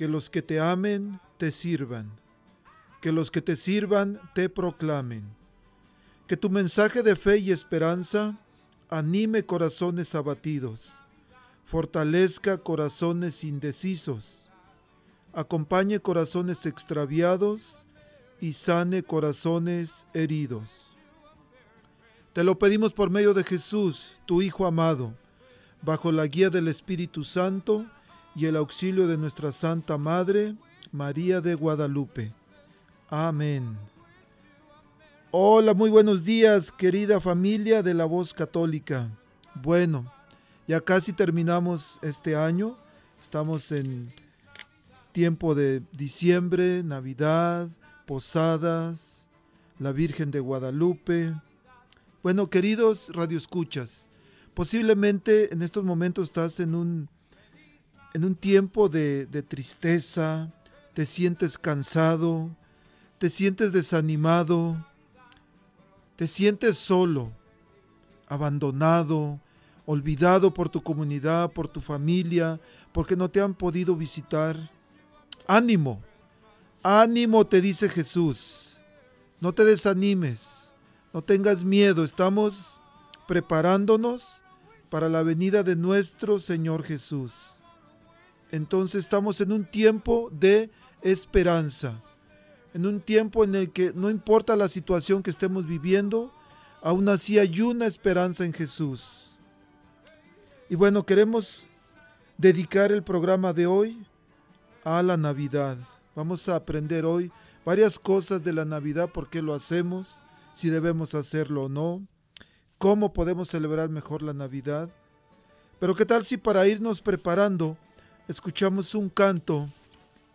que los que te amen te sirvan, que los que te sirvan te proclamen, que tu mensaje de fe y esperanza anime corazones abatidos, fortalezca corazones indecisos, acompañe corazones extraviados y sane corazones heridos. Te lo pedimos por medio de Jesús, tu Hijo amado, bajo la guía del Espíritu Santo, y el auxilio de nuestra Santa Madre, María de Guadalupe. Amén. Hola, muy buenos días, querida familia de la voz católica. Bueno, ya casi terminamos este año. Estamos en tiempo de diciembre, Navidad, posadas, la Virgen de Guadalupe. Bueno, queridos radioescuchas, posiblemente en estos momentos estás en un en un tiempo de, tristeza, te sientes cansado, te sientes desanimado, te sientes solo, abandonado, olvidado por tu comunidad, por tu familia, porque no te han podido visitar. Ánimo, ánimo te dice Jesús. No te desanimes, no tengas miedo, estamos preparándonos para la venida de nuestro Señor Jesús entonces estamos en un tiempo de esperanza, en un tiempo en el que no importa la situación que estemos viviendo, aún así hay una esperanza en Jesús. Y bueno, queremos dedicar el programa de hoy a la Navidad. Vamos a aprender hoy varias cosas de la Navidad, por qué lo hacemos, si debemos hacerlo o no, cómo podemos celebrar mejor la Navidad. Pero qué tal si para irnos preparando, escuchamos un canto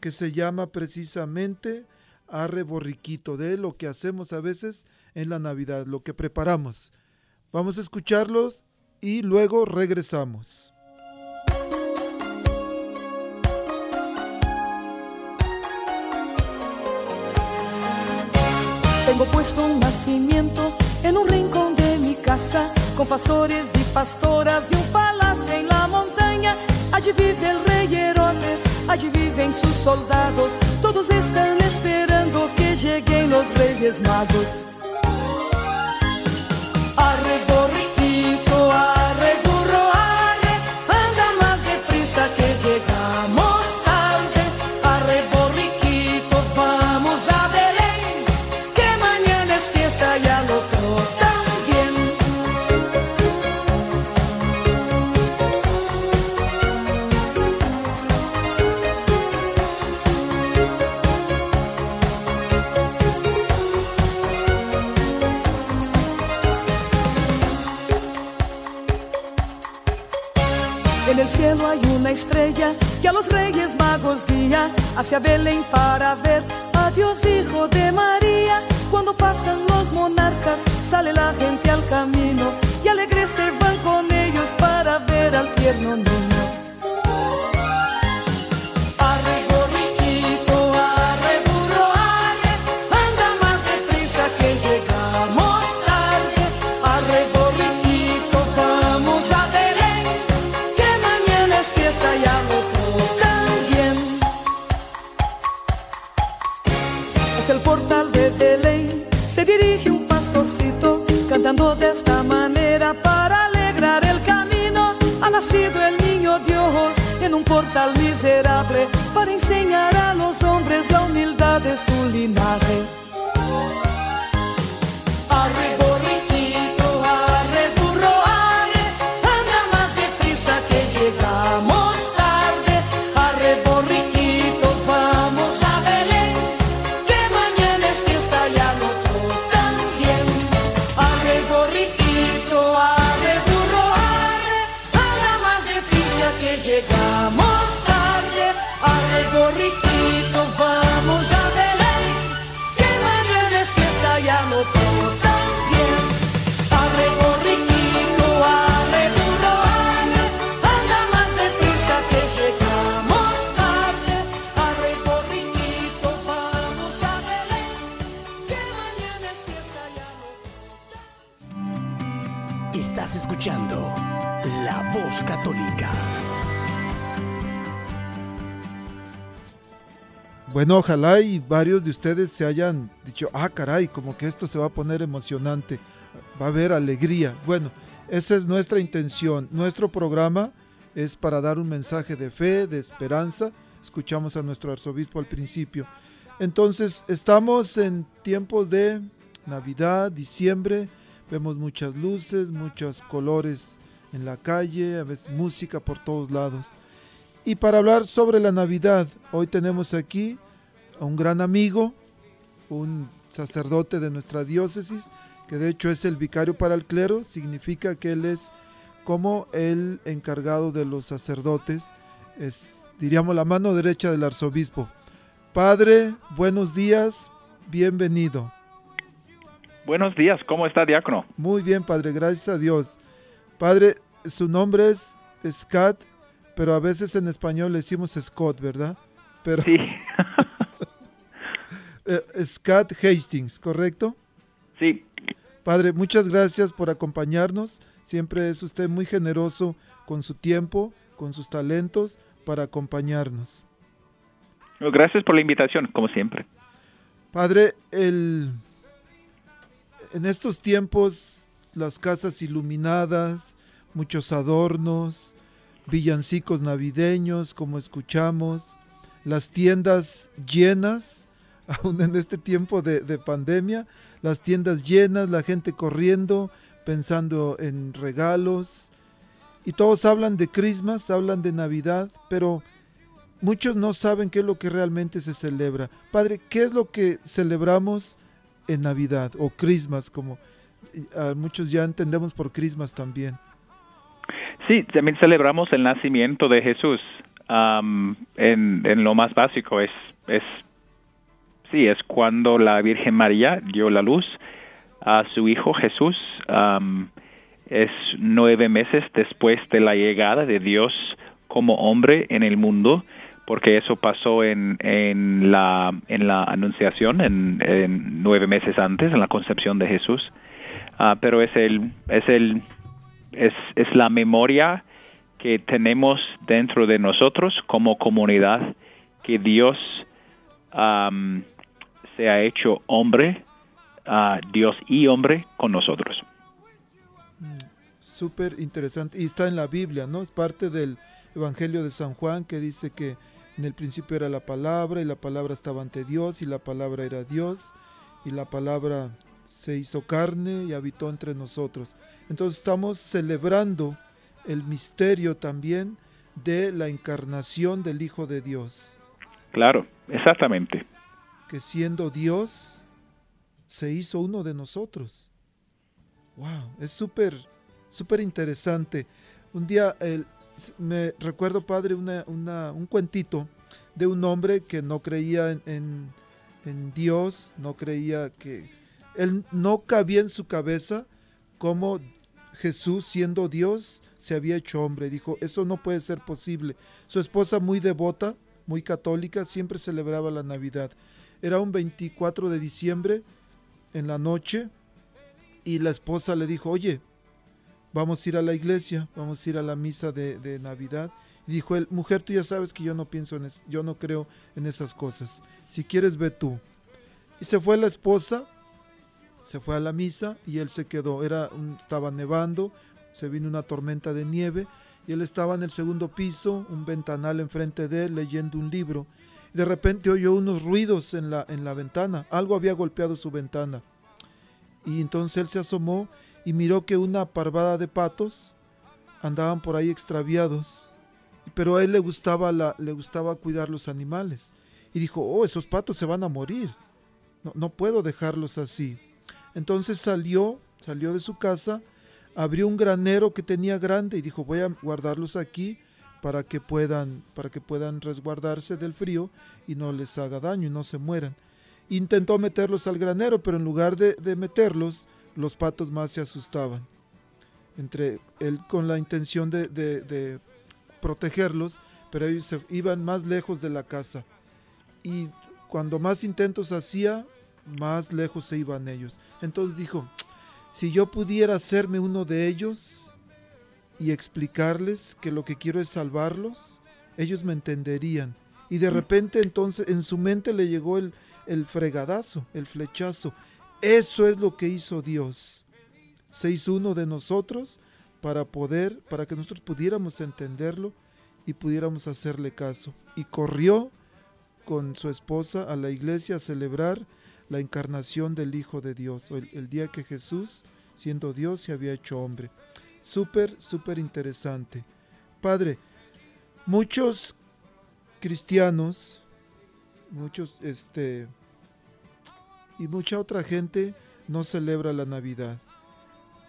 que se llama precisamente Arre Borriquito, de lo que hacemos a veces en la Navidad, lo que preparamos. Vamos a escucharlos y luego regresamos. Tengo puesto un nacimiento en un rincón de mi casa, con pastores y pastoras y un palacio en la montaña Allí vive el rey Herodes, allí viven sus soldados, todos están esperando que lleguen los reyes magos. Ojalá y varios de ustedes se hayan dicho, ah, caray, como que esto se va a poner emocionante, va a haber alegría. Bueno, esa es nuestra intención. Nuestro programa es para dar un mensaje de fe, de esperanza. Escuchamos a nuestro arzobispo al principio. Entonces, estamos en tiempos de Navidad, diciembre, vemos muchas luces, muchos colores en la calle, a veces música por todos lados. Y para hablar sobre la Navidad, hoy tenemos aquí a un gran amigo, un sacerdote de nuestra diócesis, que de hecho es el vicario para el clero, significa que él es como el encargado de los sacerdotes, es, diríamos, la mano derecha del arzobispo. Padre, buenos días, bienvenido. Buenos días, ¿cómo está, diácono? Muy bien, Padre, gracias a Dios. Padre, su nombre es Scott, pero a veces en español le decimos Scott, ¿verdad? Pero, sí. Eh, Scott Hastings, ¿correcto? Sí. Padre, muchas gracias por acompañarnos. Siempre es usted muy generoso con su tiempo, con sus talentos para acompañarnos. Gracias por la invitación, como siempre. Padre, el, en estos tiempos las casas iluminadas, muchos adornos, villancicos navideños, como escuchamos, las tiendas llenas, aún en este tiempo de, pandemia, las tiendas llenas, la gente corriendo, pensando en regalos. Y todos hablan de Christmas, hablan de Navidad, pero muchos no saben qué es lo que realmente se celebra. Padre, ¿qué es lo que celebramos en Navidad o Christmas, como muchos ya entendemos por Christmas también? Sí, también celebramos el nacimiento de Jesús. en, en, lo más básico es, es Sí, es cuando la Virgen María dio la luz a su hijo Jesús. es nueve meses después de la llegada de Dios como hombre en el mundo, porque eso pasó en, en, la, en la anunciación, en, nueve meses antes, en la concepción de Jesús. Ah, pero es el, es el, es, es la memoria que tenemos dentro de nosotros como comunidad que Dios se ha hecho hombre, Dios y hombre con nosotros. Mm, súper interesante. Y está en la Biblia, ¿no? Es parte del Evangelio de San Juan que dice que en el principio era la palabra y la palabra estaba ante Dios y la palabra era Dios y la palabra se hizo carne y habitó entre nosotros. Entonces estamos celebrando el misterio también de la encarnación del Hijo de Dios. Claro, exactamente que siendo Dios se hizo uno de nosotros. Wow, es súper, súper interesante. Un día me recuerdo, padre, un cuentito de un hombre que no creía en, en, Dios, no creía que... Él no cabía en su cabeza como Jesús, siendo Dios, se había hecho hombre. Dijo, eso no puede ser posible. Su esposa, muy devota, muy católica, siempre celebraba la Navidad. Era un 24 de diciembre en la noche y la esposa le dijo, oye, vamos a ir a la iglesia, vamos a ir a la misa de, Navidad. Dijo él, mujer, tú ya sabes que yo no pienso en yo no creo en esas cosas. Si quieres, ve tú. Y se fue la esposa, se fue a la misa y él se quedó. Era estaba nevando, se vino una tormenta de nieve y él estaba en el segundo piso, un ventanal enfrente de él leyendo un libro. De repente oyó unos ruidos en la, en la ventana, algo había golpeado su ventana. Y entonces él se asomó y miró que una parvada de patos andaban por ahí extraviados. Pero a él le gustaba, le gustaba cuidar los animales. Y dijo, oh, esos patos se van a morir. No, no puedo dejarlos así. Entonces salió, salió de su casa, abrió un granero que tenía grande y dijo, voy a guardarlos aquí para que puedan, para que puedan resguardarse del frío y no les haga daño y no se mueran. Intentó meterlos al granero, pero en lugar de, meterlos, los patos más se asustaban. Entre él con la intención de, protegerlos, pero ellos iban más lejos de la casa. Y cuando más intentos hacía, más lejos se iban ellos. Entonces dijo, si yo pudiera hacerme uno de ellos y explicarles que lo que quiero es salvarlos, ellos me entenderían. Y de mm. repente entonces en su mente le llegó el, el fregadazo, el flechazo. Eso es lo que hizo Dios. Se hizo uno de nosotros para poder, para que nosotros pudiéramos entenderlo y pudiéramos hacerle caso. Y corrió con su esposa a la iglesia a celebrar la encarnación del Hijo de Dios, el, el día que Jesús, siendo Dios, se había hecho hombre. Súper, súper interesante. Padre, muchos cristianos, muchos, este, y mucha otra gente no celebra la Navidad.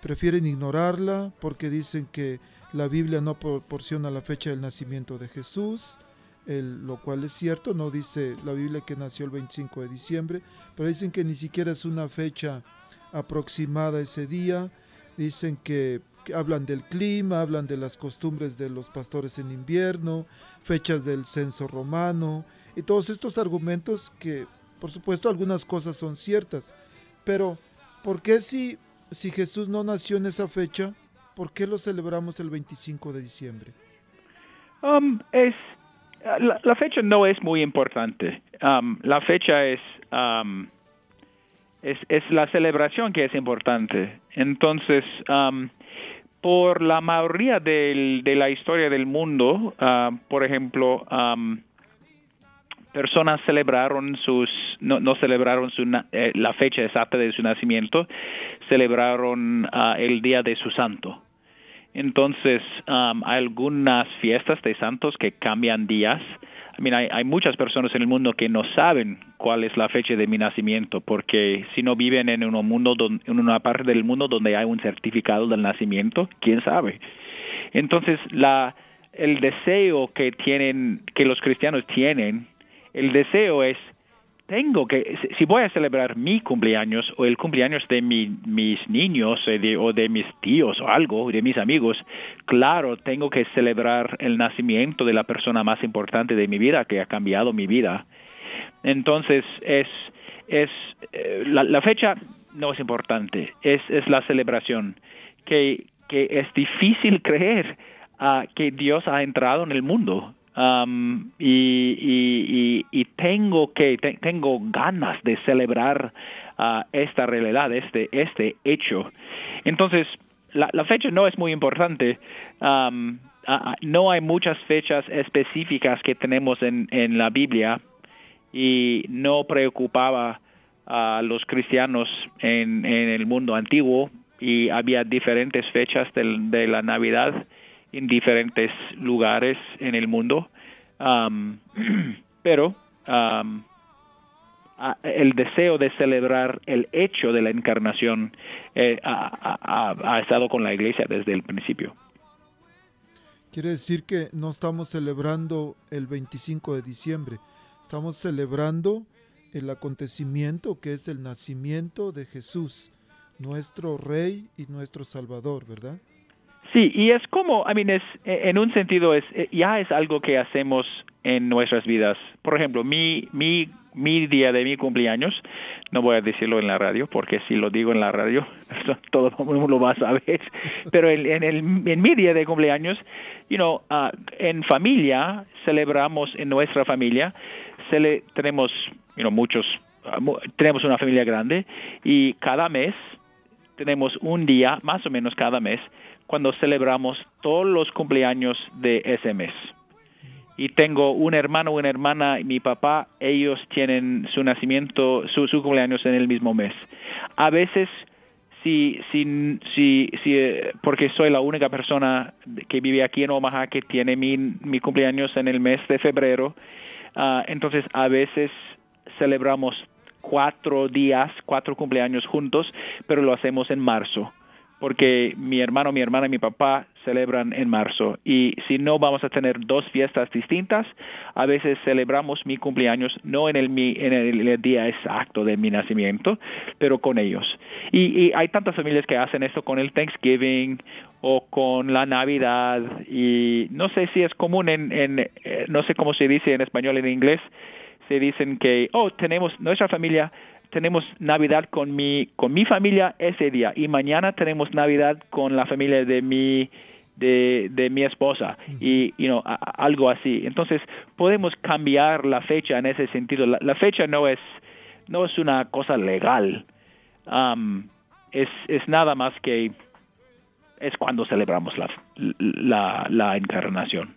Prefieren ignorarla porque dicen que la Biblia no proporciona la fecha del nacimiento de Jesús, lo cual es cierto, no dice la Biblia que nació el 25 de diciembre, pero dicen que ni siquiera es una fecha aproximada ese día, dicen que, hablan del clima, hablan de las costumbres de los pastores en invierno, fechas del censo romano, y todos estos argumentos que, por supuesto, algunas cosas son ciertas, pero ¿por qué si, si Jesús no nació en esa fecha, por qué lo celebramos el 25 de diciembre? Um, es la, fecha no es muy importante. Um, la fecha um, es, es, la celebración que es importante. Entonces, um, por la mayoría de la historia del mundo, uh, por ejemplo, personas celebraron sus, no, celebraron su, eh, la fecha exacta de su nacimiento, celebraron uh, el día de su santo. Entonces, um, hay algunas fiestas de santos que cambian días. Hay, muchas personas en el mundo que no saben cuál es la fecha de mi nacimiento, porque si no viven en, un mundo en una parte del mundo donde hay un certificado del nacimiento, quién sabe. Entonces, el deseo que tienen, que los cristianos tienen, el deseo es tengo que, si voy a celebrar mi cumpleaños o el cumpleaños de mis niños eh, o de mis tíos o algo, de mis amigos, claro, tengo que celebrar el nacimiento de la persona más importante de mi vida que ha cambiado mi vida. Entonces, es, es eh, la, fecha no es importante, es, es la celebración, que, que es difícil creer uh, que Dios ha entrado en el mundo Um, y, tengo que tengo ganas de celebrar uh, esta realidad, este este hecho. Entonces la, fecha no es muy importante. Um, no hay muchas fechas específicas que tenemos en, la Biblia y no preocupaba a los cristianos en, el mundo antiguo y había diferentes fechas de la Navidad en diferentes lugares en el mundo. pero el deseo de celebrar el hecho de la encarnación eh, ha, estado con la iglesia desde el principio. Quiere decir que no estamos celebrando el 25 de diciembre, estamos celebrando el acontecimiento que es el nacimiento de Jesús, nuestro Rey y nuestro Salvador, ¿verdad? Sí, y es como, I mean, es, en un sentido, es, eh, ya es algo que hacemos en nuestras vidas. Por ejemplo, mi, mi, mi día de mi cumpleaños, no voy a decirlo en la radio, porque si lo digo en la radio, todo el mundo lo va a saber, pero en, el, en mi día de cumpleaños, you know, uh, en familia, celebramos en nuestra familia, tenemos you know, muchos tenemos una familia grande y cada mes tenemos un día, más o menos cada mes, cuando celebramos todos los cumpleaños de ese mes. Y tengo un hermano, una hermana y mi papá, ellos tienen su nacimiento, su, cumpleaños en el mismo mes. A veces si, si, si, si, eh, porque soy la única persona que vive aquí en Omaha que tiene mi, mi cumpleaños en el mes de febrero, ah, entonces a veces celebramos cuatro días, cuatro cumpleaños juntos, pero lo hacemos en marzo porque mi hermano, mi hermana y mi papá celebran en marzo. Y si no vamos a tener dos fiestas distintas, a veces celebramos mi cumpleaños no en el, en el, día exacto de mi nacimiento, pero con ellos. Y, hay tantas familias que hacen esto con el Thanksgiving o con la Navidad. Y no sé si es común en, en eh, no sé cómo se dice en español, en inglés, se dicen que, oh, tenemos nuestra familia tenemos Navidad con mi, con mi familia ese día y mañana tenemos Navidad con la familia de mi, de, de mi esposa y you know, algo así. Entonces podemos cambiar la fecha en ese sentido. La, fecha no es, no es una cosa legal. Um, es, es nada más que es cuando celebramos la, la, la encarnación.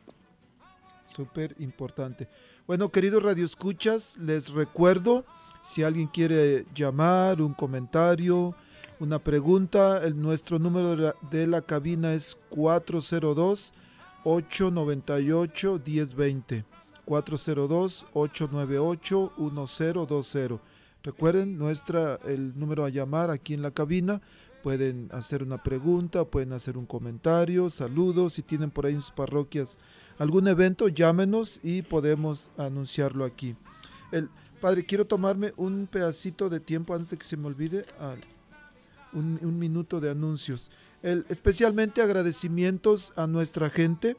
Súper importante. Bueno, queridos radioescuchas, les recuerdo si alguien quiere llamar, un comentario, una pregunta, el, nuestro número de la, cabina es 402-898-1020. 402-898-1020. Recuerden nuestra, el número a llamar aquí en la cabina. Pueden hacer una pregunta, pueden hacer un comentario, saludos. Si tienen por ahí en sus parroquias algún evento, llámenos y podemos anunciarlo aquí. El, Padre, quiero tomarme un pedacito de tiempo antes de que se me olvide, un, minuto de anuncios. especialmente agradecimientos a nuestra gente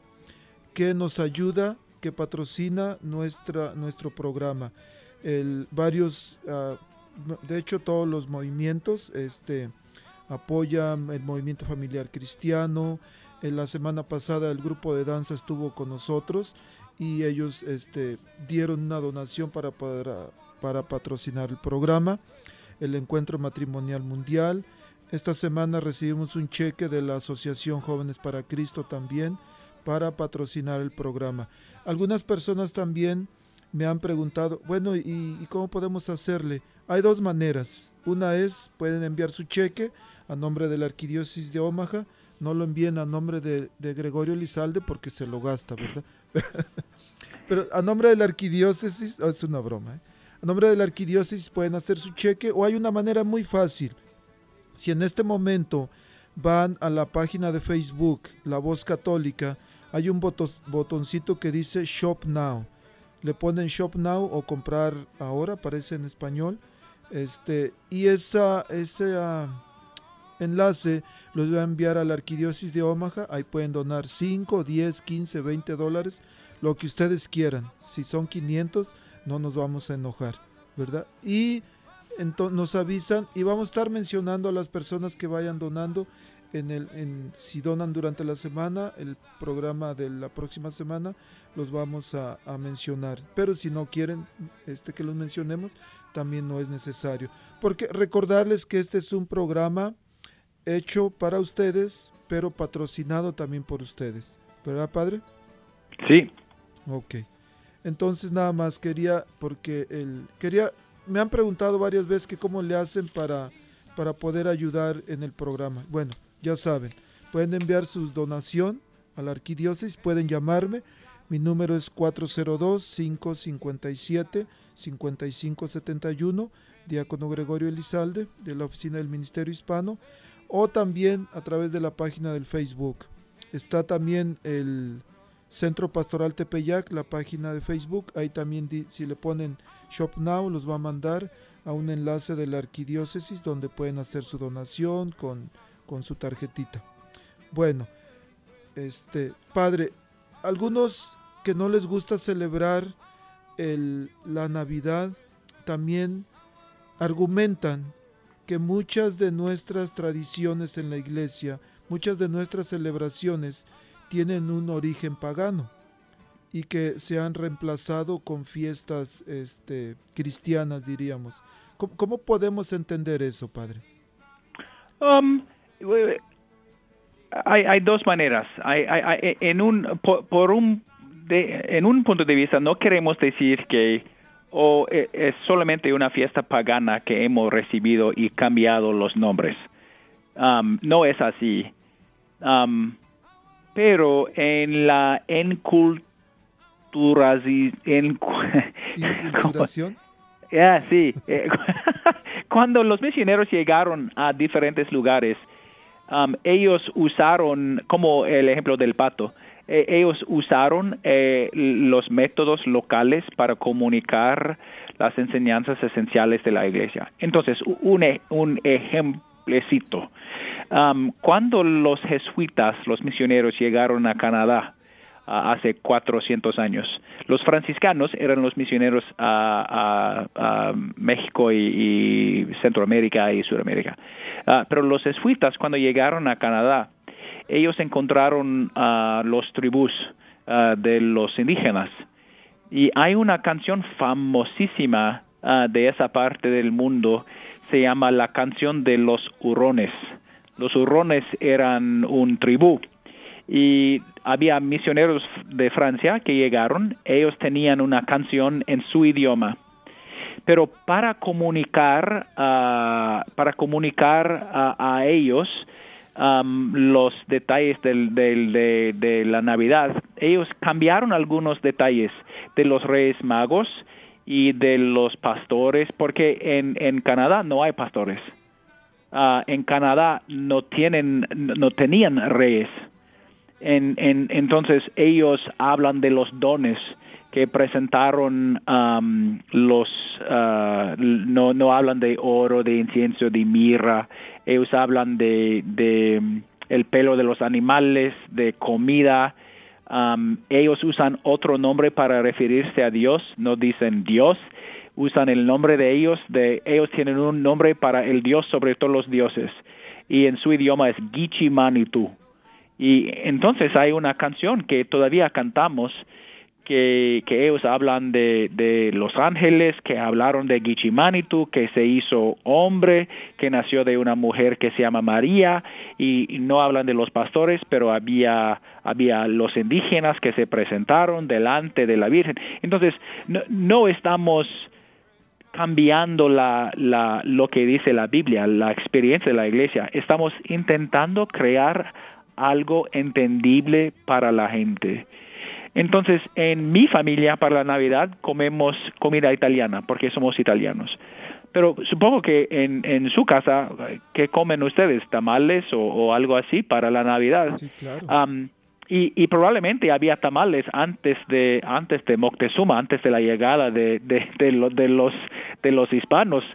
que nos ayuda, que patrocina nuestra, nuestro programa. varios, ah, de hecho todos los movimientos este, apoyan el movimiento familiar cristiano. En la semana pasada el grupo de danza estuvo con nosotros y ellos este, dieron una donación para, para patrocinar el programa, el Encuentro Matrimonial Mundial. Esta semana recibimos un cheque de la Asociación Jóvenes para Cristo también para patrocinar el programa. Algunas personas también me han preguntado, bueno, ¿y, cómo podemos hacerle? Hay dos maneras. Una es, pueden enviar su cheque a nombre de la Arquidiócesis de Omaha. No lo envíen a nombre de, Gregorio Lizalde porque se lo gasta, ¿verdad? Pero a nombre de la arquidiócesis, oh, es una broma, ¿eh? a nombre de la arquidiócesis pueden hacer su cheque o hay una manera muy fácil. Si en este momento van a la página de Facebook, La Voz Católica, hay un botoncito que dice Shop Now. Le ponen Shop Now o comprar ahora, aparece en español. Este, y esa, ese ah, enlace los voy a enviar a la arquidiócesis de Omaha. Ahí pueden donar 5, 10, 15, 20 dólares lo que ustedes quieran. Si son 500, no nos vamos a enojar, ¿verdad? Y nos avisan y vamos a estar mencionando a las personas que vayan donando en el si donan durante la semana el programa de la próxima semana los vamos a, mencionar pero si no quieren este que los mencionemos también no es necesario porque recordarles que este es un programa hecho para ustedes pero patrocinado también por ustedes verdad padre sí Ok. Entonces nada más quería, porque el, quería, me han preguntado varias veces que cómo le hacen para, para poder ayudar en el programa. Bueno, ya saben, pueden enviar su donación a la arquidiócesis, pueden llamarme. Mi número es 402-557-5571, Diácono Gregorio Elizalde, de la Oficina del Ministerio Hispano, o también a través de la página del Facebook. Está también el, Centro Pastoral Tepeyac, la página de Facebook. Ahí también si le ponen Shop Now los va a mandar a un enlace de la arquidiócesis donde pueden hacer su donación con, con su tarjetita. Bueno, este, padre, algunos que no les gusta celebrar el, la Navidad también argumentan que muchas de nuestras tradiciones en la iglesia, muchas de nuestras celebraciones tienen un origen pagano. y que se han reemplazado con fiestas este, cristianas, diríamos. ¿Cómo, podemos entender eso, padre? Um, hay, dos maneras. en, un, por, un, en un punto de vista, no queremos decir que o e, es solamente una fiesta pagana que hemos recibido y cambiado los nombres. Um, no es así. Um, pero en la enculturación. Ya, sí. Eh, cuando los misioneros llegaron a diferentes lugares, um, ellos usaron, como el ejemplo del pato, eh, ellos usaron eh, los métodos locales para comunicar las enseñanzas esenciales de la iglesia. Entonces, un, e, un ejemplecito. Cuando los jesuitas, los misioneros, llegaron a Canadá, hace 400 años. Los franciscanos eran los misioneros a, México y, Centroamérica y Sudamérica. Ah, pero los jesuitas cuando llegaron a Canadá, ellos encontraron a los tribus ah, de los indígenas. Y hay una canción famosísima ah, de esa parte del mundo, se llama la canción de los hurrones. Los hurrones eran un tribú y había misioneros de Francia que llegaron, ellos tenían una canción en su idioma. Pero para comunicar, ah, para comunicar a ellos los detalles del, de, la Navidad, ellos cambiaron algunos detalles de los Reyes Magos y de los pastores, porque en, en Canadá no hay pastores. Ah, en Canadá no tienen, no tenían reyes en, en, entonces ellos hablan de los dones que presentaron los, uh, no, no hablan de oro, de incienso, de mirra, ellos hablan de, de el pelo de los animales, de comida, ellos usan otro nombre para referirse a Dios, no dicen Dios, usan el nombre de ellos, de ellos tienen un nombre para el Dios sobre todos los dioses, y en su idioma es Gichi Manitu. Y entonces hay una canción que todavía cantamos que, ellos hablan de, los ángeles, que hablaron de Gichimanitu, que se hizo hombre, que nació de una mujer que se llama María, y, no hablan de los pastores, pero había, había los indígenas que se presentaron delante de la Virgen. Entonces, no, estamos cambiando la, lo que dice la Biblia, la experiencia de la iglesia, estamos intentando crear algo entendible para la gente. Entonces, en mi familia para la Navidad comemos comida italiana porque somos italianos. Pero supongo que en, en su casa, ¿qué comen ustedes? ¿Tamales o, algo así para la Navidad? Sí, claro. y, y, probablemente había tamales antes de antes de Moctezuma, antes de la llegada de, de, de, los, de los de los hispanos,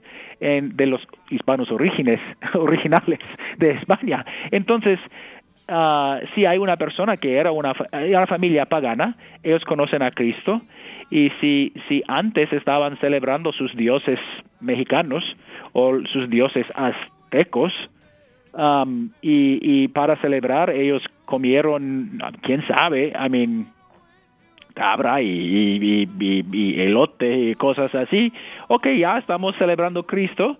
en, de los hispanos orígenes, originales de España. Entonces, Ah, si hay una persona que era una, una, familia pagana, ellos conocen a Cristo, y si, si antes estaban celebrando sus dioses mexicanos o sus dioses aztecos, um, y, y, para celebrar ellos comieron, quién sabe, I mean, cabra y, y, y, elote y cosas así, ok, ya estamos celebrando Cristo,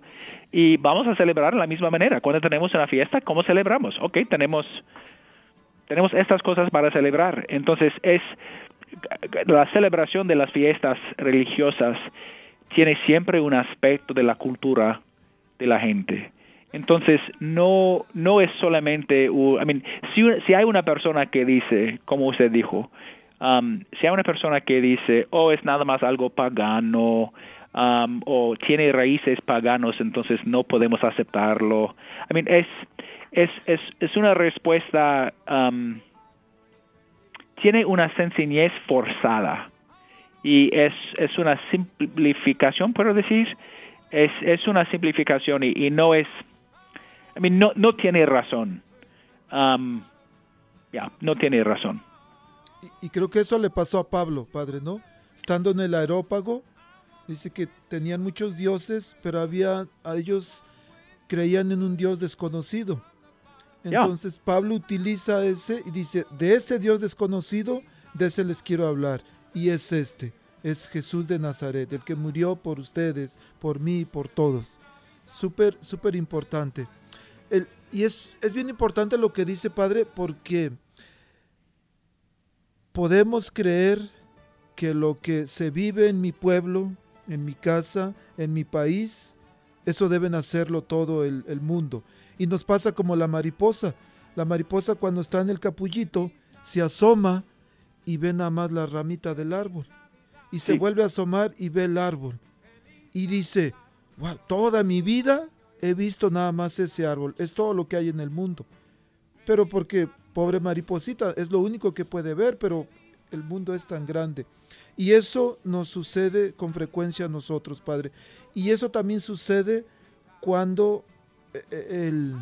y vamos a celebrar de la misma manera. Cuando tenemos una fiesta, ¿cómo celebramos? Ok, tenemos, tenemos estas cosas para celebrar. Entonces es la celebración de las fiestas religiosas tiene siempre un aspecto de la cultura de la gente. Entonces, no, no es solamente, si, si hay una persona que dice, como usted dijo, um, hay una persona que dice, oh, es nada más algo pagano, o tiene raíces paganos, entonces no podemos aceptarlo. I mean, es, es, es, una respuesta, tiene una sencillez forzada y es, es una simplificación, puedo decir, es, es una simplificación y, no es, I mean, no, no tiene razón. ya, no tiene razón. Y, y, creo que eso le pasó a Pablo, padre, ¿no? Estando en el aerópago, Dice que tenían muchos dioses, pero había, a ellos creían en un dios desconocido. Entonces Pablo utiliza ese y dice, de ese dios desconocido de ese les quiero hablar, y es este, es Jesús de Nazaret, el que murió por ustedes, por mí, por todos. Súper, súper importante. y es, es bien importante lo que dice Padre porque podemos creer que lo que se vive en mi pueblo, en mi casa, en mi país, eso deben hacerlo todo el, el mundo. Y nos pasa como la mariposa. La mariposa cuando está en el capullito se asoma y ve nada más la ramita del árbol. Y se vuelve a asomar y ve el árbol. Y dice, toda mi vida he visto nada más ese árbol. Es todo lo que hay en el mundo. Pero porque, pobre mariposita, es lo único que puede ver, pero el mundo es tan grande. Y eso nos sucede con frecuencia a nosotros, Padre. Y eso también sucede cuando eh, eh, el,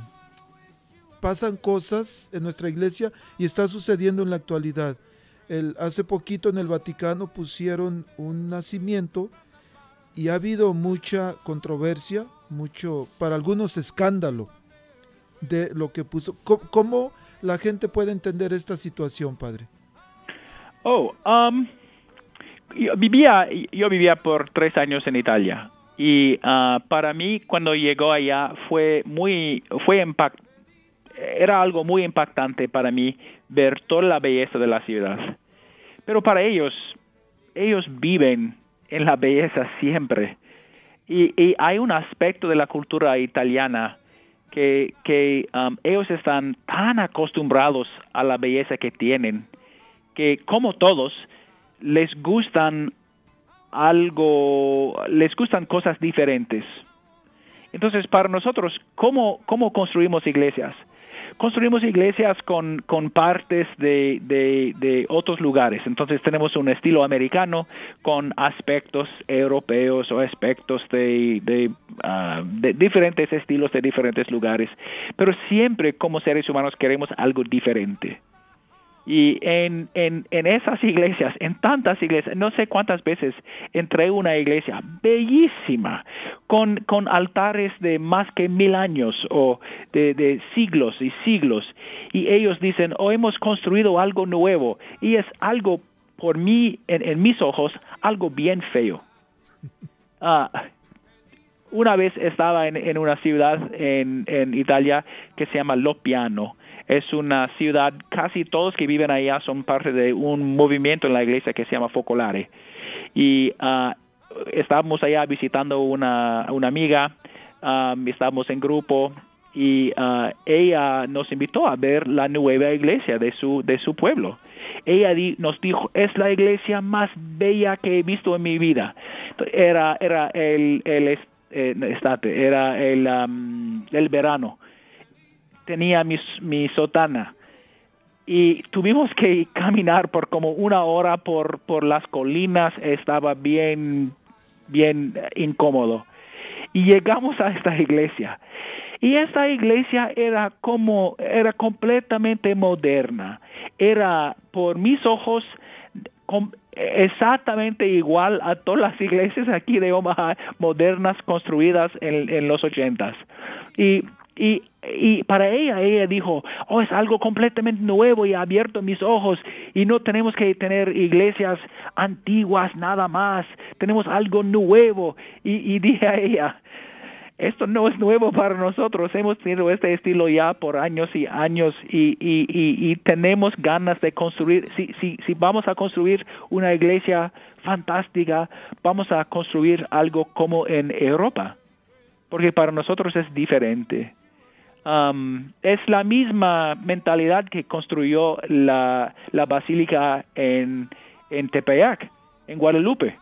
pasan cosas en nuestra iglesia y está sucediendo en la actualidad. El, hace poquito en el Vaticano pusieron un nacimiento y ha habido mucha controversia, mucho, para algunos escándalo de lo que puso. ¿Cómo, la gente puede entender esta situación, padre? Oh, um, yo vivía, yo vivía por tres años en Italia y uh, para mí cuando llegó allá fue muy, fue impact, era algo muy impactante para mí ver toda la belleza de la ciudad. Pero para ellos, ellos viven en la belleza siempre. Y, hay un aspecto de la cultura italiana que, um, ellos están tan acostumbrados a la belleza que tienen que como todos les gustan algo, les gustan cosas diferentes. Entonces, para nosotros, ¿cómo, cómo construimos iglesias? Construimos iglesias con, con partes de, de, otros lugares. Entonces tenemos un estilo americano con aspectos europeos o aspectos de, ah, de, diferentes estilos de diferentes lugares. Pero siempre como seres humanos queremos algo diferente. Y en, en, en, esas iglesias, en tantas iglesias, no sé cuántas veces entré a una iglesia bellísima, con, con altares de más que mil años o de, de siglos y siglos. Y ellos dicen, oh, hemos construido algo nuevo. Y es algo, por mí, en, en mis ojos, algo bien feo. Ah, una vez estaba en, en una ciudad en, en Italia que se llama Lopiano es una ciudad, casi todos que viven allá son parte de un movimiento en la iglesia que se llama Focolare. Y uh, estábamos allá visitando una, una amiga, um, estábamos en grupo y uh, ella nos invitó a ver la nueva iglesia de su, de su pueblo. Ella nos dijo, es la iglesia más bella que he visto en mi vida. Era, era el, el eh, era el, el verano tenía mi, mi sotana y tuvimos que caminar por como una hora por, por las colinas, estaba bien, bien incómodo. Y llegamos a esta iglesia. Y esta iglesia era como, era completamente moderna. Era, por mis ojos, exactamente igual a todas las iglesias aquí de Omaha modernas construidas en, en los ochentas. Y y, y para ella, ella dijo, oh, es algo completamente nuevo y ha abierto mis ojos y no tenemos que tener iglesias antiguas nada más, tenemos algo nuevo. Y, dije a ella, esto no es nuevo para nosotros, hemos tenido este estilo ya por años y años y, y, y, tenemos ganas de construir, si, si, si vamos a construir una iglesia fantástica, vamos a construir algo como en Europa, porque para nosotros es diferente. Um, es la misma mentalidad que construyó la, la basílica en, en Tepeyac, en Guadalupe.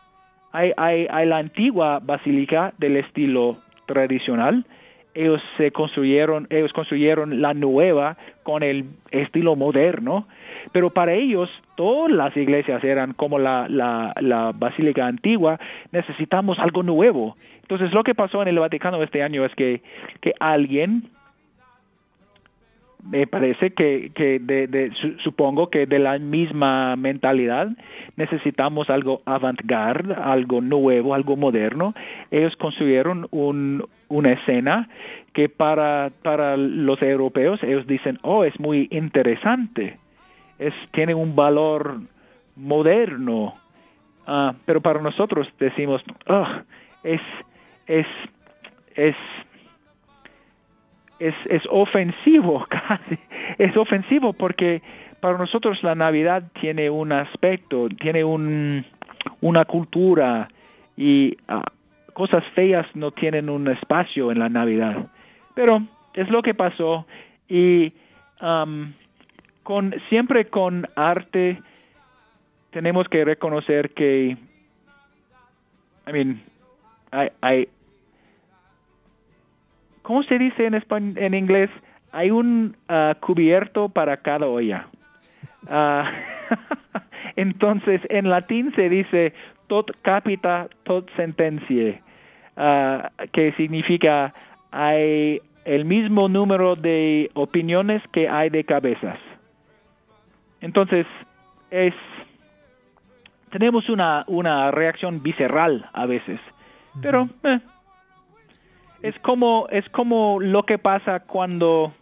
Hay, hay, hay, la antigua basílica del estilo tradicional. Ellos se construyeron, ellos construyeron la nueva con el estilo moderno, pero para ellos todas las iglesias eran como la, la, la basílica antigua. Necesitamos algo nuevo. Entonces lo que pasó en el Vaticano este año es que, que alguien me parece que, supongo que de la misma mentalidad necesitamos algo avant-garde, algo nuevo, algo moderno. Ellos construyeron un, una escena que para, los europeos ellos dicen, oh, es muy interesante, es, tiene un valor moderno. Ah, pero para nosotros decimos, es, es, es, es, es ofensivo casi, es ofensivo porque para nosotros la Navidad tiene un aspecto, tiene un, una cultura y ah, cosas feas no tienen un espacio en la Navidad. Pero es lo que pasó y con, siempre con arte tenemos que reconocer que, I mean, hay, hay ¿cómo se dice en, español, en inglés? Hay un ah, cubierto para cada olla. Ah, entonces, en latín se dice tot capita, tot sentencie, uh, que significa hay el mismo número de opiniones que hay de cabezas. Entonces, es tenemos una, una reacción visceral a veces, pero eh, es como es como lo que pasa cuando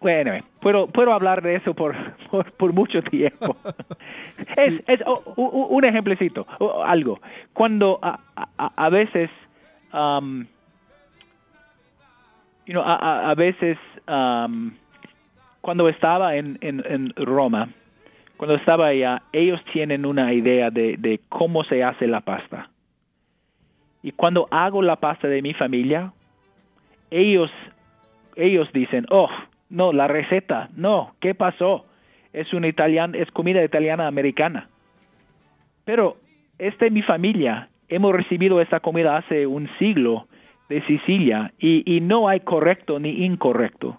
bueno, puedo, puedo hablar de eso por, por, mucho tiempo. es, es un ejemplecito, algo. Cuando a, a, veces, um, you know, a, a, veces, um, cuando estaba en, en, en, Roma, cuando estaba allá, ellos tienen una idea de, de cómo se hace la pasta. Y cuando hago la pasta de mi familia, ellos, ellos dicen, oh, no, la receta, no, ¿qué pasó? Es una italiana, es comida italiana americana. Pero esta es mi familia, hemos recibido esta comida hace un siglo de Sicilia y, no hay correcto ni incorrecto.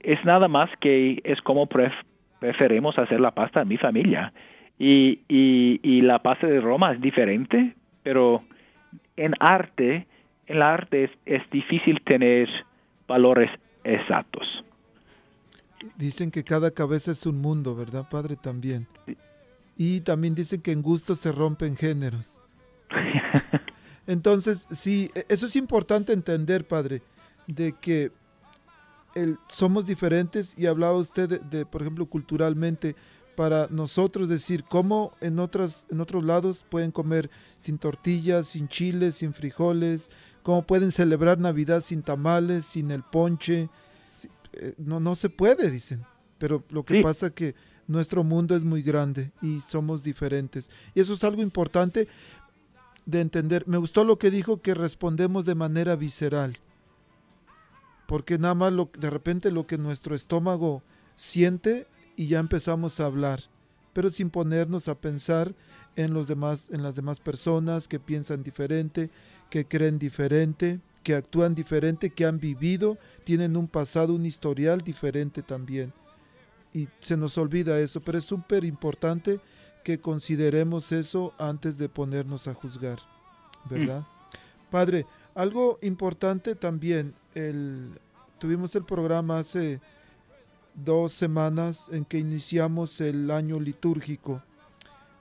Es nada más que es como preferimos hacer la pasta en mi familia. Y, la pasta de Roma es diferente, pero en arte, en el arte es difícil tener valores exactos. Dicen que cada cabeza es un mundo, ¿verdad, padre? También. Y también dicen que en gusto se rompen géneros. Entonces, sí, e, eso es importante entender, padre, de que el, somos diferentes y hablaba usted de, por ejemplo, culturalmente, para nosotros decir cómo en, otras, en otros lados pueden comer sin tortillas, sin chiles, sin frijoles, cómo pueden celebrar Navidad sin tamales, sin el ponche, eh, no, no se puede, dicen. Pero lo que pasa es que nuestro mundo es muy grande y somos diferentes. Y eso es algo importante de entender. Me gustó lo que dijo que respondemos de manera visceral. Porque nada más lo, de repente lo que nuestro estómago siente y ya empezamos a hablar, pero sin ponernos a pensar en los demás, en las demás personas que piensan diferente, que creen diferente, que actúan diferente, que han vivido, tienen un pasado, un historial diferente también. Y se nos olvida eso, pero es súper importante que consideremos eso antes de ponernos a juzgar, ¿verdad? Mm. Padre, algo importante también, el, tuvimos el programa hace dos semanas en que iniciamos el año litúrgico.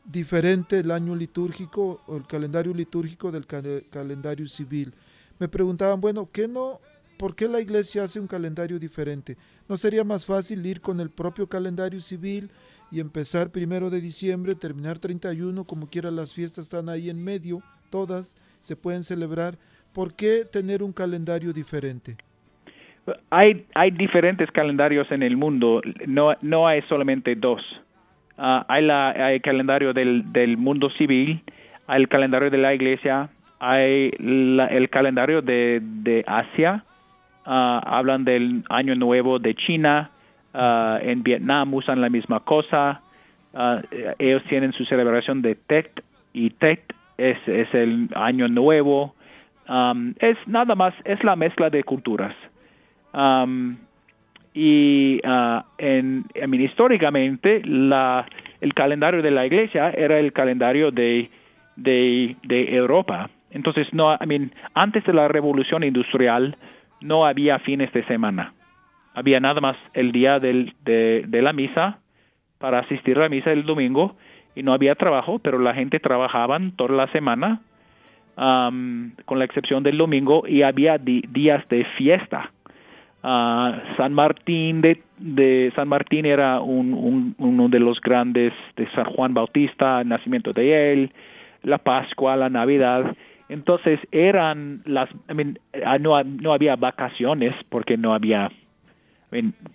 Diferente el año litúrgico o el calendario litúrgico del calendario civil me preguntaban, bueno, ¿qué no? ¿Por qué la iglesia hace un calendario diferente? ¿No sería más fácil ir con el propio calendario civil y empezar primero de diciembre, terminar 31, como quiera las fiestas están ahí en medio, todas se pueden celebrar? ¿Por qué tener un calendario diferente? Hay, diferentes calendarios en el mundo, no, no hay solamente dos. Ah, hay, el calendario del, del mundo civil, hay el calendario de la iglesia, hay el calendario de, de Asia, ah, hablan del Año Nuevo de China, ah, en Vietnam usan la misma cosa, ellos tienen su celebración de Tet y Tet es, es el Año Nuevo, es nada más, es la mezcla de culturas. Y en, históricamente la, el calendario de la iglesia era el calendario de, de, de Europa. Entonces, no, I mean, antes de la revolución industrial no había fines de semana. Había nada más el día del, de, la misa para asistir a la misa el domingo y no había trabajo, pero la gente trabajaba toda la semana, con la excepción del domingo, y había días de fiesta. Ah, San Martín de, San Martín era un, uno de los grandes de San Juan Bautista, el nacimiento de él, la Pascua, la Navidad. Entonces eran las, ah, no, había vacaciones porque no había,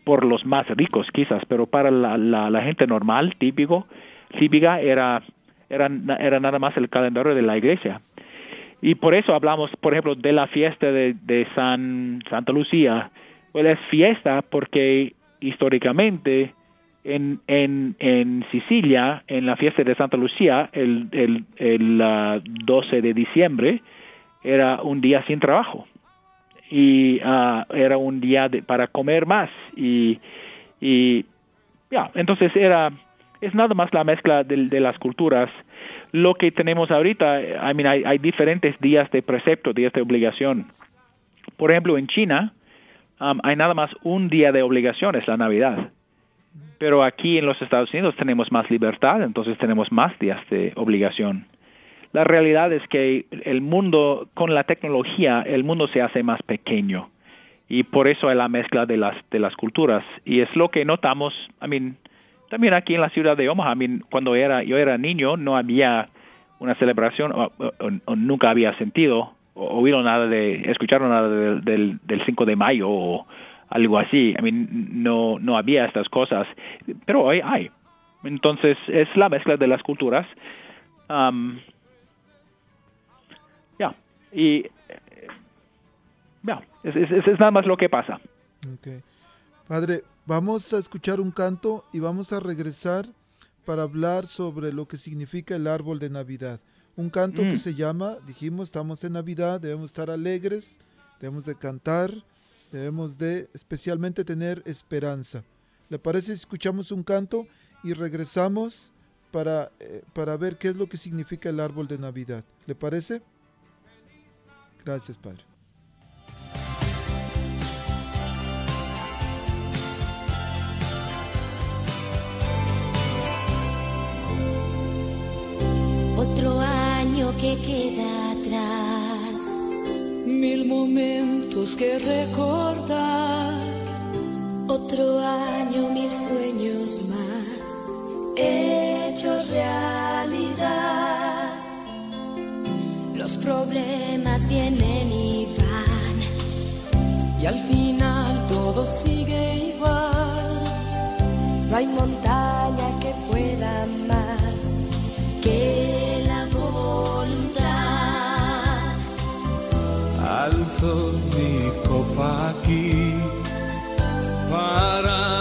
por los más ricos quizás, pero para la, la, gente normal, típico, típica, era, era, era nada más el calendario de la iglesia. Y por eso hablamos, por ejemplo, de la fiesta de, de San, Santa Lucía, pues es fiesta porque históricamente en, en, en, Sicilia, en la fiesta de Santa Lucía, el, el, el 12 de diciembre, era un día sin trabajo y ah, era un día para comer más y, y ya, entonces era, es nada más la mezcla de, de, las culturas. Lo que tenemos ahorita, I mean, hay, hay diferentes días de precepto, días de obligación. Por ejemplo, en China, Um, hay nada más un día de obligaciones, la Navidad. Pero aquí en los Estados Unidos tenemos más libertad, entonces tenemos más días de obligación. La realidad es que el mundo, con la tecnología, el mundo se hace más pequeño. Y por eso hay la mezcla de las, de las culturas. Y es lo que notamos, I mean, también aquí en la ciudad de Omaha, cuando era, yo era niño, no había una celebración, o nunca había sentido oíron nada de, escucharon nada del, del 5 de mayo o algo así. No, no había estas cosas, pero hoy hay. Entonces es la mezcla de las culturas. Um, ya, y ya, es, es, es, nada más lo que pasa. Okay. Padre, vamos a escuchar un canto y vamos a regresar para hablar sobre lo que significa el árbol de Navidad. Un canto que mm. se llama, dijimos, estamos en Navidad, debemos estar alegres, debemos de cantar, debemos de especialmente tener esperanza. ¿Le parece si escuchamos un canto y regresamos para, eh, para ver qué es lo que significa el árbol de Navidad? ¿Le parece? Gracias, Padre. Que queda atrás, mil momentos que recordar, otro año, mil sueños más, hechos realidad. Los problemas vienen y van, y al final todo sigue igual. No hay montaña alzo mi copa aquí para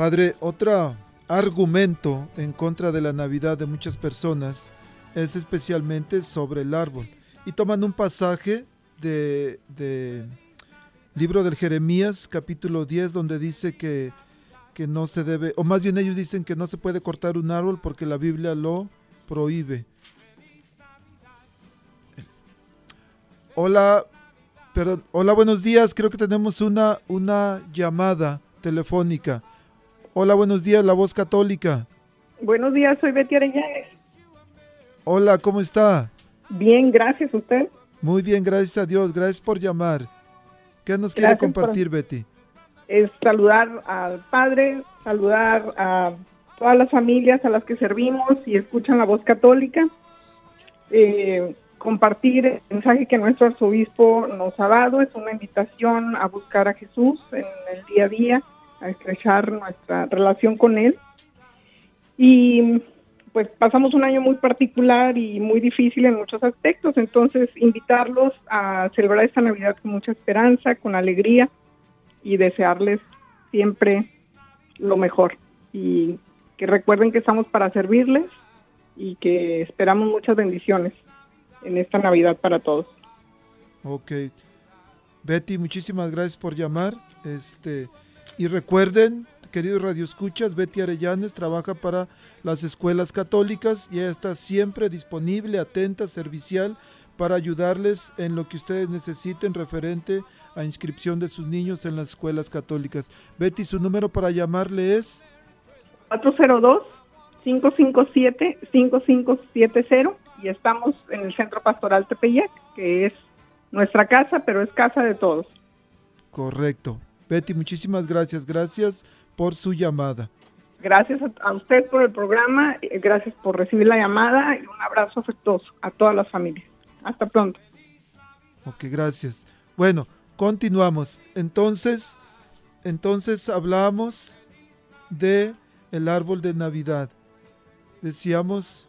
Padre, otro argumento en contra de la Navidad de muchas personas es especialmente sobre el árbol. Y toman un pasaje de, de libro del Jeremías, capítulo 10, donde dice que, que no se debe, o más bien ellos dicen que no se puede cortar un árbol porque la Biblia lo prohíbe. Hola, perdón, hola, buenos días. Creo que tenemos una, una llamada telefónica. Hola, buenos días, la voz católica. Buenos días, soy Betty Arellanes. Hola, ¿cómo está? Bien, gracias, ¿usted? Muy bien, gracias a Dios. Gracias por llamar. ¿Qué nos quiere por- compartir, Betty? Es saludar al padre, saludar a todas las familias a las que servimos y escuchan la voz católica. Eh, compartir el mensaje que nuestro arzobispo nos ha dado es una invitación a buscar a Jesús en el día a día, a estrechar nuestra relación con Él. Y pues pasamos un año muy particular y muy difícil en muchos aspectos, entonces invitarlos a celebrar esta Navidad con mucha esperanza, con alegría y desearles siempre lo mejor y que recuerden que estamos para servirles y que esperamos muchas bendiciones en esta Navidad para todos. Ok. Betty, muchísimas gracias por llamar. Este, y recuerden, queridos radioescuchas, Betty Arellanes trabaja para las escuelas católicas y ella está siempre disponible, atenta, servicial para ayudarles en lo que ustedes necesiten referente a inscripción de sus niños en las escuelas católicas. Betty, su número para llamarle es 402-557-5570 y estamos en el Centro Pastoral Tepeyac, que es nuestra casa, pero es casa de todos. correcto. Betty, muchísimas gracias. Gracias por su llamada. Gracias a, usted por el programa, gracias por recibir la llamada y un abrazo afectuoso a todas las familias. Hasta pronto. Ok, gracias. Bueno, continuamos. Entonces, entonces hablamos de el árbol de Navidad. Decíamos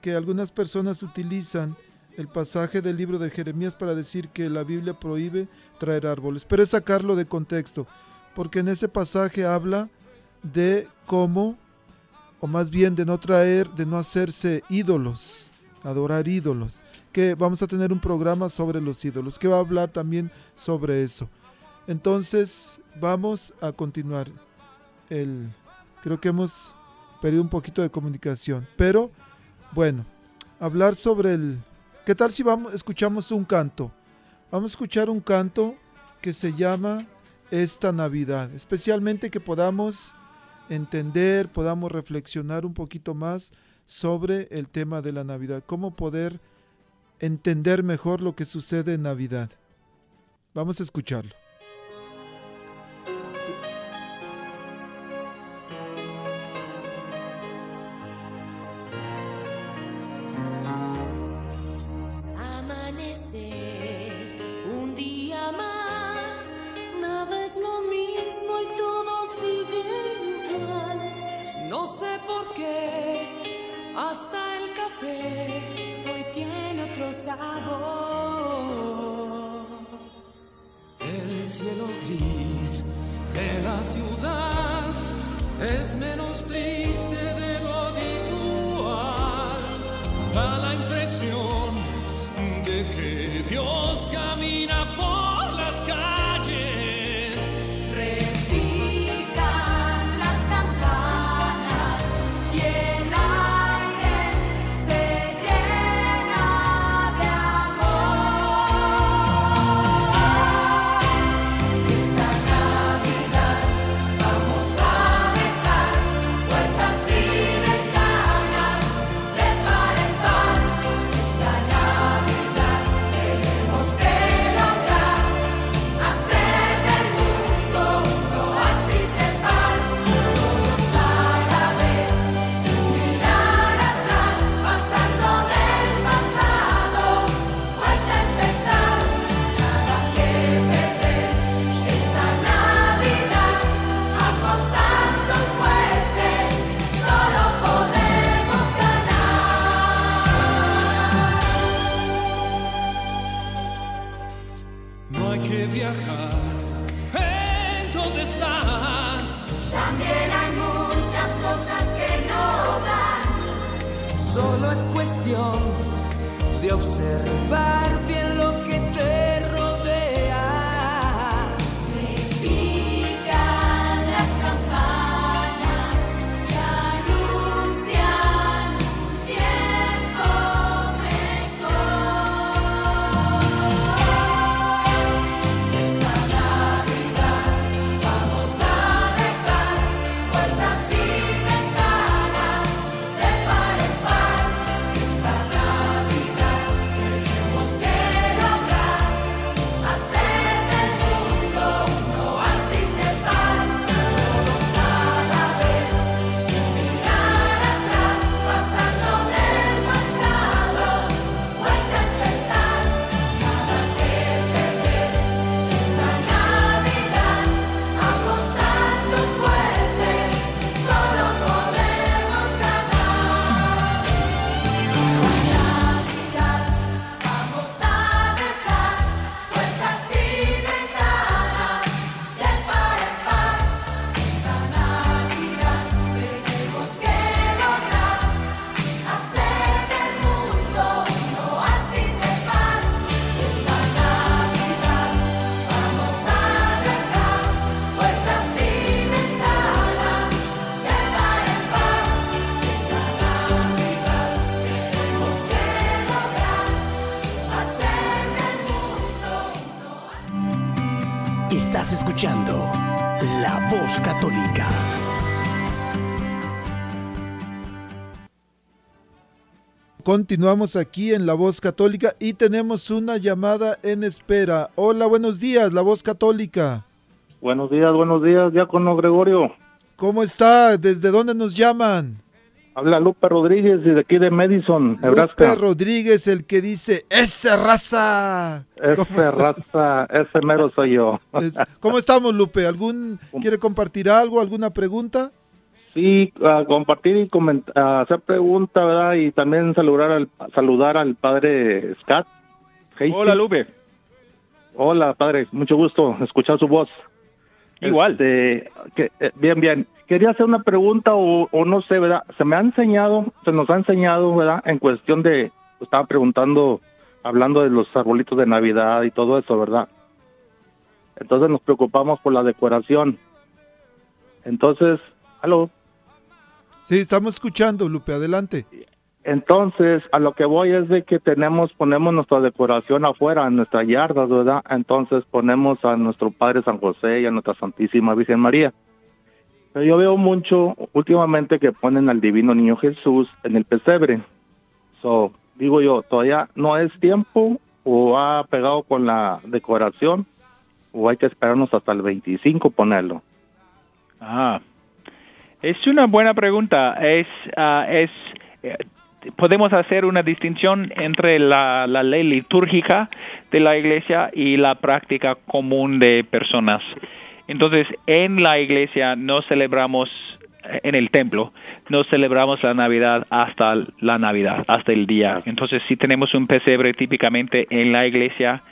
que algunas personas utilizan el pasaje del libro de Jeremías para decir que la Biblia prohíbe traer árboles, pero es sacarlo de contexto, porque en ese pasaje habla de cómo, o más bien de no traer, de no hacerse ídolos, adorar ídolos, que vamos a tener un programa sobre los ídolos, que va a hablar también sobre eso. Entonces, vamos a continuar. El, creo que hemos perdido un poquito de comunicación, pero bueno, hablar sobre el... ¿Qué tal si vamos, escuchamos un canto? Vamos a escuchar un canto que se llama Esta Navidad, especialmente que podamos entender, podamos reflexionar un poquito más sobre el tema de la Navidad, cómo poder entender mejor lo que sucede en Navidad. Vamos a escucharlo. Escuchando La Voz Católica. Continuamos aquí en La Voz Católica y tenemos una llamada en espera. Hola, buenos días, La Voz Católica. Buenos días, buenos días, diácono Gregorio. ¿Cómo está? ¿Desde dónde nos llaman? Habla Lupe Rodríguez y de aquí de Madison, Nebraska. Lupe Rodríguez, el que dice, ¡Ese raza! ¿Cómo Ese está? raza, ese mero soy yo. Es- ¿Cómo estamos, Lupe? ¿Algún quiere compartir algo, alguna pregunta? Sí, a compartir y coment- a hacer preguntas, ¿verdad? Y también saludar al, saludar al padre Scott. Hola, Lupe. Hola, padre, mucho gusto escuchar su voz. Igual. Este, que, eh, bien, bien. Quería hacer una pregunta o, o no sé, ¿verdad? Se me ha enseñado, se nos ha enseñado, ¿verdad? En cuestión de, estaba preguntando, hablando de los arbolitos de Navidad y todo eso, ¿verdad? Entonces nos preocupamos por la decoración. Entonces, aló. Sí, estamos escuchando, Lupe, adelante. Entonces, a lo que voy es de que tenemos, ponemos nuestra decoración afuera, en nuestras yardas, ¿verdad? Entonces ponemos a nuestro Padre San José y a nuestra Santísima Virgen María. Pero yo veo mucho últimamente que ponen al Divino Niño Jesús en el pesebre. So, digo yo, todavía no es tiempo o ha pegado con la decoración o hay que esperarnos hasta el 25 ponerlo. Ah, es una buena pregunta. Es, ah, es, eh, podemos hacer una distinción entre la, la ley litúrgica de la iglesia y la práctica común de personas. Entonces, en la iglesia no celebramos, eh, en el templo, no celebramos la Navidad hasta la Navidad, hasta el día. Entonces, si tenemos un pesebre típicamente en la iglesia,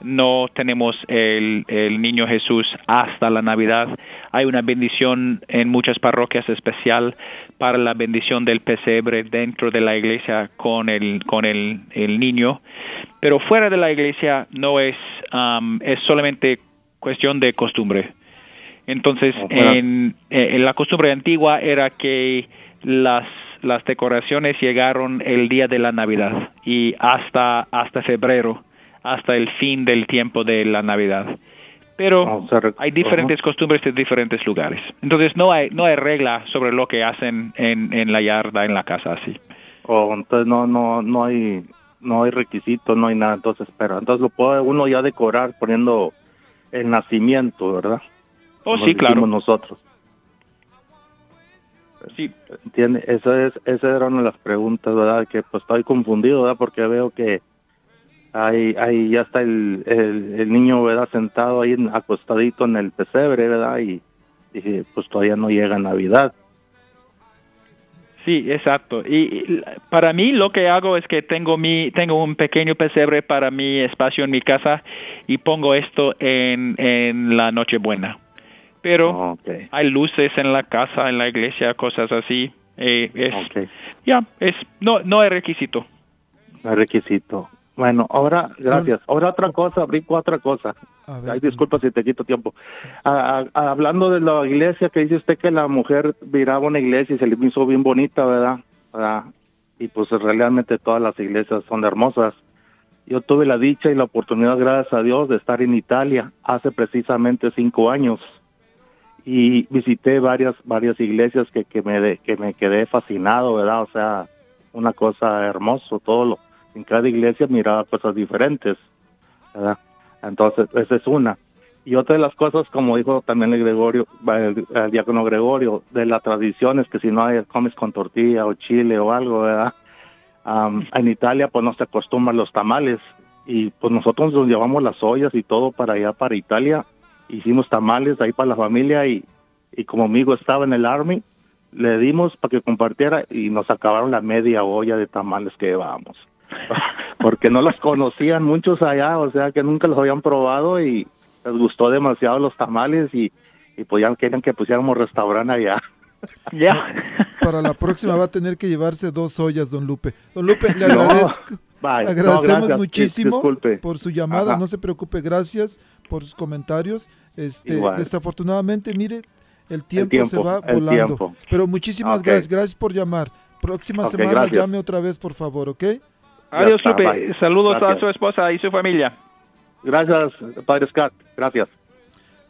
no tenemos el, el niño Jesús hasta la Navidad. Hay una bendición en muchas parroquias especial para la bendición del pesebre dentro de la iglesia con el, con el, el niño. Pero fuera de la iglesia no es, um, es solamente cuestión de costumbre. Entonces, Ajá. en, eh, en la costumbre antigua era que las las decoraciones llegaron el día de la Navidad y hasta hasta febrero, hasta el fin del tiempo de la Navidad. Pero rec- hay diferentes costumbres de diferentes lugares. Entonces no hay no hay regla sobre lo que hacen en, en la yarda, en la casa así. O entonces no no no hay no hay requisitos, no hay nada, entonces pero entonces lo puede uno ya decorar poniendo el nacimiento, ¿verdad? Oh, sí, claro. nosotros. Sí. ¿Entiende? Esa es esa era una de las preguntas, ¿verdad? Que pues estoy confundido, ¿verdad? Porque veo que ahí ahí ya está el, el, el niño, ¿verdad? Sentado ahí acostadito en el pesebre, ¿verdad? Y dije, pues todavía no llega Navidad. Sí, exacto. Y y para mí lo que hago es que tengo mi tengo un pequeño pesebre para mi espacio en mi casa y pongo esto en, en la Nochebuena. Pero hay luces en la casa, en la iglesia, cosas así. Eh, es, ya, es, no, no es requisito. No es requisito. Bueno, ahora, gracias. Ahora otra cosa, brinco otra cosa. Ay, disculpa si te quito tiempo. hablando de la iglesia, que dice usted que la mujer viraba una iglesia y se le hizo bien bonita, ¿verdad? Y pues realmente todas las iglesias son hermosas. Yo tuve la dicha y la oportunidad, gracias a Dios, de estar en Italia hace precisamente cinco años y visité varias varias iglesias que, que me que me quedé fascinado, ¿verdad? O sea, una cosa hermoso, todo lo en cada iglesia miraba cosas diferentes, ¿verdad? Entonces, esa es una. Y otra de las cosas, como dijo también el Gregorio, el, diácono Gregorio, de las tradiciones, que si no hay, comes con tortilla o chile o algo, ¿verdad? en Italia, pues no se acostumbran los tamales. Y pues nosotros nos llevamos las ollas y todo para allá, para Italia. Hicimos tamales ahí para la familia y, y como amigo estaba en el Army, le dimos para que compartiera y nos acabaron la media olla de tamales que llevábamos. porque no los conocían muchos allá, o sea que nunca los habían probado y les gustó demasiado los tamales y, y pues ya querían que pusiéramos restaurante allá. Ya. Para la próxima va a tener que llevarse dos ollas, don Lupe. Don Lupe, le agradezco. Agradecemos muchísimo por su llamada, no se preocupe, gracias por sus comentarios. Este, desafortunadamente, mire, el tiempo, se va volando. Pero muchísimas gracias, gracias por llamar. Próxima semana llame otra vez, por favor, ¿ok? Adiós, Lupe. Saludos a su esposa y su familia. Gracias, Padre Scott. Gracias.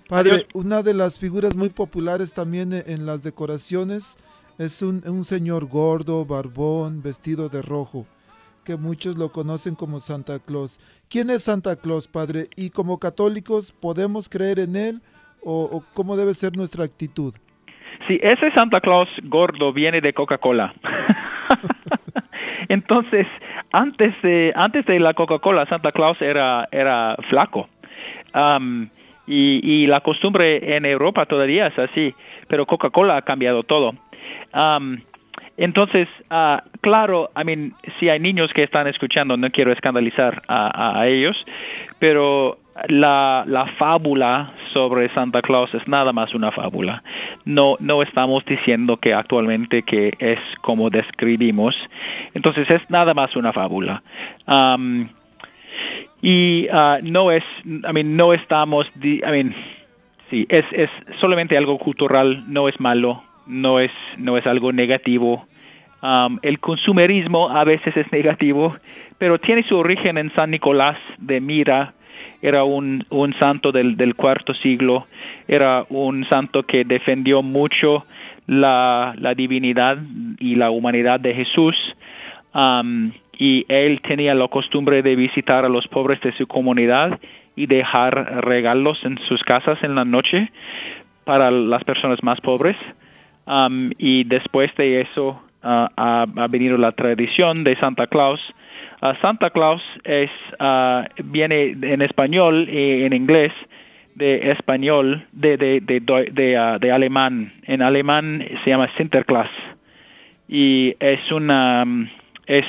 Padre, una de las figuras muy populares también e, en las decoraciones es un, un, señor gordo, barbón, vestido de rojo, que muchos lo conocen como Santa Claus. ¿Quién es Santa Claus, Padre? Y como católicos, ¿podemos creer en él o, cómo debe ser nuestra actitud? Sí, ese Santa Claus gordo viene de Coca-Cola. Entonces, antes de, antes de la Coca-Cola, Santa Claus era, era flaco. y, la costumbre en Europa todavía es así, pero Coca-Cola ha cambiado todo. Entonces, uh, claro, I mean, si hay niños que están escuchando, no quiero escandalizar a ellos, pero la, la, fábula sobre Santa Claus es nada más una fábula. No, no estamos diciendo que actualmente que es como describimos. Entonces es nada más una fábula. Y uh, no es, I mean, no estamos, I mean, sí, es, es solamente algo cultural, no es malo, no es, no es algo negativo. Um, el consumerismo a veces es negativo, pero tiene su origen en San Nicolás de Mira, era un, un santo del, del, cuarto siglo, era un santo que defendió mucho la, la divinidad y la humanidad de Jesús. Um, y él tenía la costumbre de visitar a los pobres de su comunidad y dejar regalos en sus casas en la noche para las personas más pobres. Um, y después de eso uh, ha, venido la tradición de Santa Claus, Santa Claus es, uh, viene en español y en inglés de español, de, de, de, de alemán. En alemán se llama Sinterklaas. Y es una, es,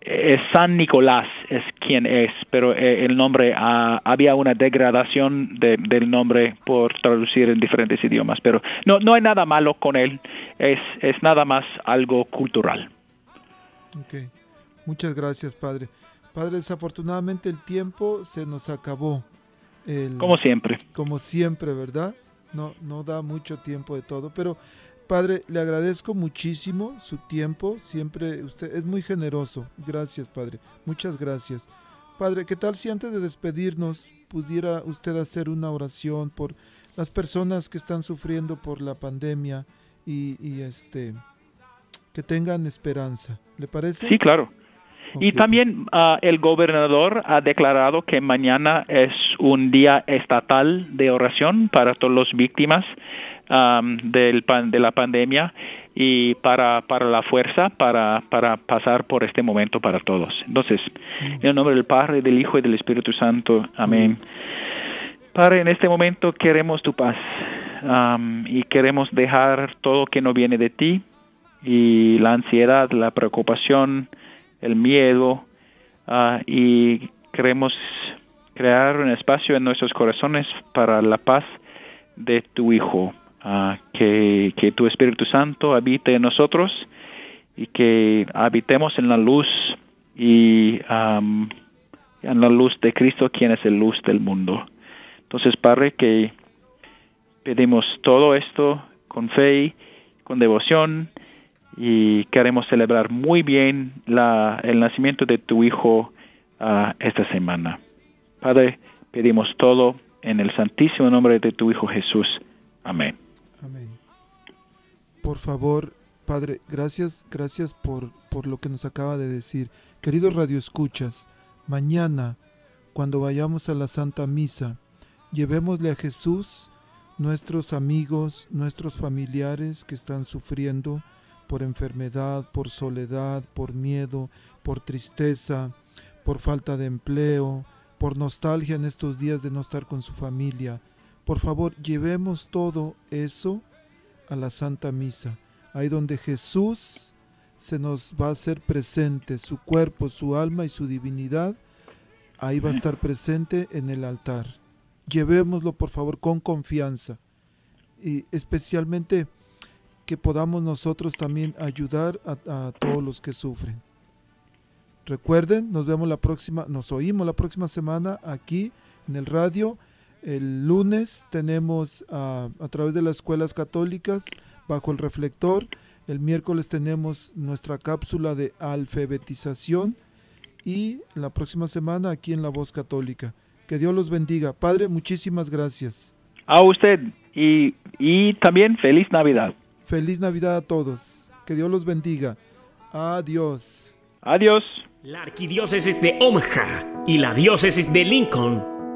es San Nicolás es quien es, pero eh, el nombre, uh, había una degradación de, del nombre por traducir en diferentes idiomas, pero no, no hay nada malo con él, es, es nada más algo cultural. Okay. Muchas gracias, Padre. Padre, desafortunadamente el tiempo se nos acabó. como siempre. Como siempre, ¿verdad? No, no da mucho tiempo de todo, pero Padre, le agradezco muchísimo su tiempo. Siempre usted es muy generoso. Gracias, Padre. Muchas gracias. Padre, ¿qué tal si antes de despedirnos pudiera usted hacer una oración por las personas que están sufriendo por la pandemia y, y este que tengan esperanza? ¿Le parece? Sí, claro. Y también uh, el gobernador ha declarado que mañana es un día estatal de oración para todas las víctimas um, del pan, de la pandemia y para, para la fuerza para, para pasar por este momento para todos. Entonces, en el nombre del Padre, del Hijo y del Espíritu Santo. Amén. Padre, en este momento queremos tu paz um, y queremos dejar todo que no viene de ti y la ansiedad, la preocupación, el miedo uh, y queremos, crear un espacio en nuestros corazones para la paz de tu Hijo. Que, tu Espíritu Santo habite en nosotros y que habitemos en la luz y en la luz de Cristo, quien es el luz del mundo. Entonces, Padre, que pedimos todo esto con fe, con devoción y queremos celebrar muy bien el nacimiento de tu Hijo ah, esta semana. Padre, pedimos todo en el santísimo nombre de tu Hijo Jesús. Amén. Amén. Por favor, Padre, gracias, gracias por, por lo que nos acaba de decir. Queridos radioescuchas, mañana, cuando vayamos a la Santa Misa, llevémosle a Jesús nuestros amigos, nuestros familiares que están sufriendo por enfermedad, por soledad, por miedo, por tristeza, por falta de empleo, por nostalgia en estos días de no estar con su familia. Por favor, llevemos todo eso a la Santa Misa, ahí donde Jesús se nos va a hacer presente, su cuerpo, su alma y su divinidad, ahí va a estar presente en el altar. Llevémoslo, por favor, con confianza y especialmente que podamos nosotros también ayudar a, a todos los que sufren. Recuerden, nos vemos la próxima, nos oímos la próxima semana aquí en el radio. El lunes tenemos ah, a través de las escuelas católicas bajo el reflector. El miércoles tenemos nuestra cápsula de alfabetización y la próxima semana aquí en La Voz Católica. Que Dios los bendiga. Padre, muchísimas gracias. A usted y, y también feliz Navidad. Feliz Navidad a todos. Que Dios los bendiga. Adiós. Adiós. La Arquidiócesis de Omaha y la Diócesis de Lincoln